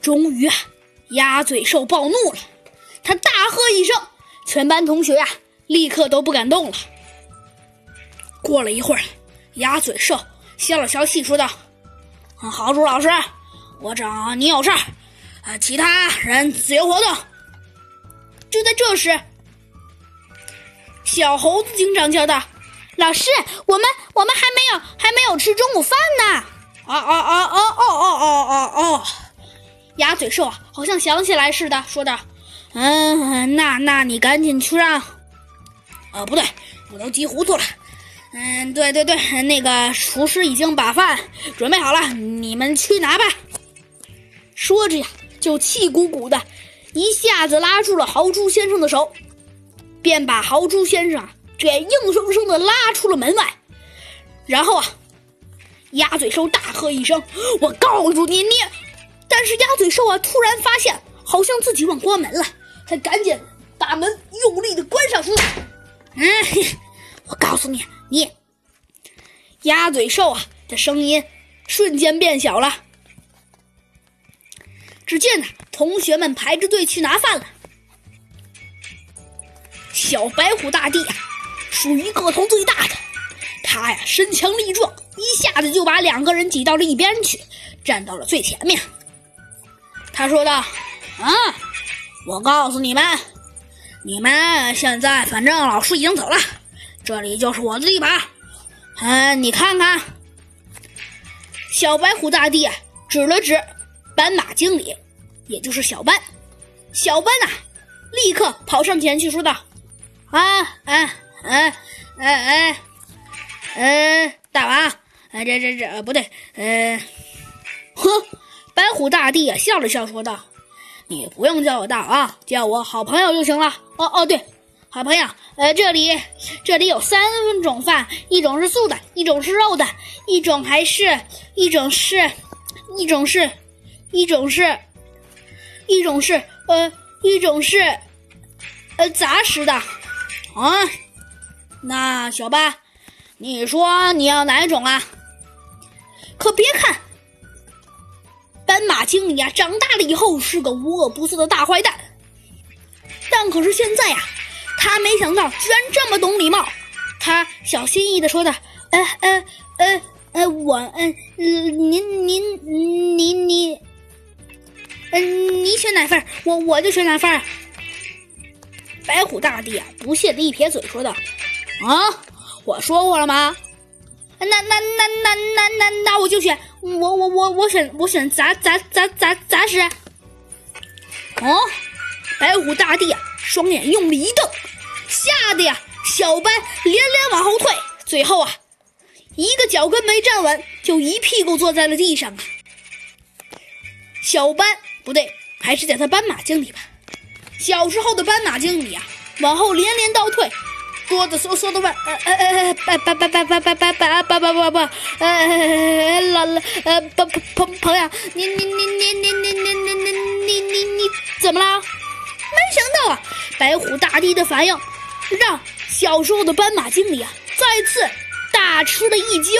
终于啊，鸭嘴兽暴怒了，他大喝一声，全班同学呀，立刻都不敢动了。过了一会儿，鸭嘴兽消了消气，说道：“豪猪老师，我找你有事儿，啊，其他人自由活动。”就在这时，小猴子警长叫道：“老师，我们我们还没有还没有吃中午饭呢！”啊啊啊啊哦哦哦哦哦！鸭嘴兽啊，好像想起来似的，说道：“嗯，那那你赶紧去让……啊，不对，我都急糊涂了。嗯，对对对，那个厨师已经把饭准备好了，你们去拿吧。”说着呀，就气鼓鼓的。一下子拉住了豪猪先生的手，便把豪猪先生给硬生生的拉出了门外。然后啊，鸭嘴兽大喝一声：“我告诉你，你！”但是鸭嘴兽啊，突然发现好像自己忘关门了，他赶紧把门用力的关上，说：“嗯，我告诉你，你！”鸭嘴兽啊的声音瞬间变小了。只见呢，同学们排着队去拿饭了。小白虎大帝啊，属于个头最大的，他呀身强力壮，一下子就把两个人挤到了一边去，站到了最前面。他说道：“啊，我告诉你们，你们现在反正老师已经走了，这里就是我的地盘。嗯，你看看。”小白虎大帝，指了指。斑马经理，也就是小斑，小斑呐，立刻跑上前去说道：“啊，哎，哎，哎，哎，哎，大王，哎，这这这不对，呃，呵，白虎大帝也，笑了笑说道：‘你不用叫我大王，叫我好朋友就行了。’哦哦，对，好朋友，呃，这里这里有三种饭，一种是素的，一种是肉的，一种还是一种是，一种是。”一种是，一种是，呃，一种是，呃，杂食的，啊，那小八，你说你要哪一种啊？可别看斑马经理啊，长大了以后是个无恶不作的大坏蛋，但可是现在呀，他没想到居然这么懂礼貌，他小心翼翼的说道：“呃呃呃呃，我，嗯，您您您你。”嗯，你选哪份我我就选哪份白虎大帝啊，不屑的一撇嘴，说道：“啊，我说过了吗？那那那那那那那我就选我我我我选我选杂杂杂杂杂食。”哦，白虎大帝啊，双眼用力一瞪，吓得呀，小班连连往后退，最后啊，一个脚跟没站稳，就一屁股坐在了地上啊。小班。不对，还是叫他斑马经理吧。小时候的斑马经理啊，往后连连倒退，哆哆嗦嗦的问：“呃呃呃，拜拜拜拜拜拜拜拜拜拜拜，呃老了呃朋朋朋朋友，你你你你你你你你你你你你怎么了？没想到啊，白虎大帝的反应，让小时候的斑马经理啊再次大吃了一惊。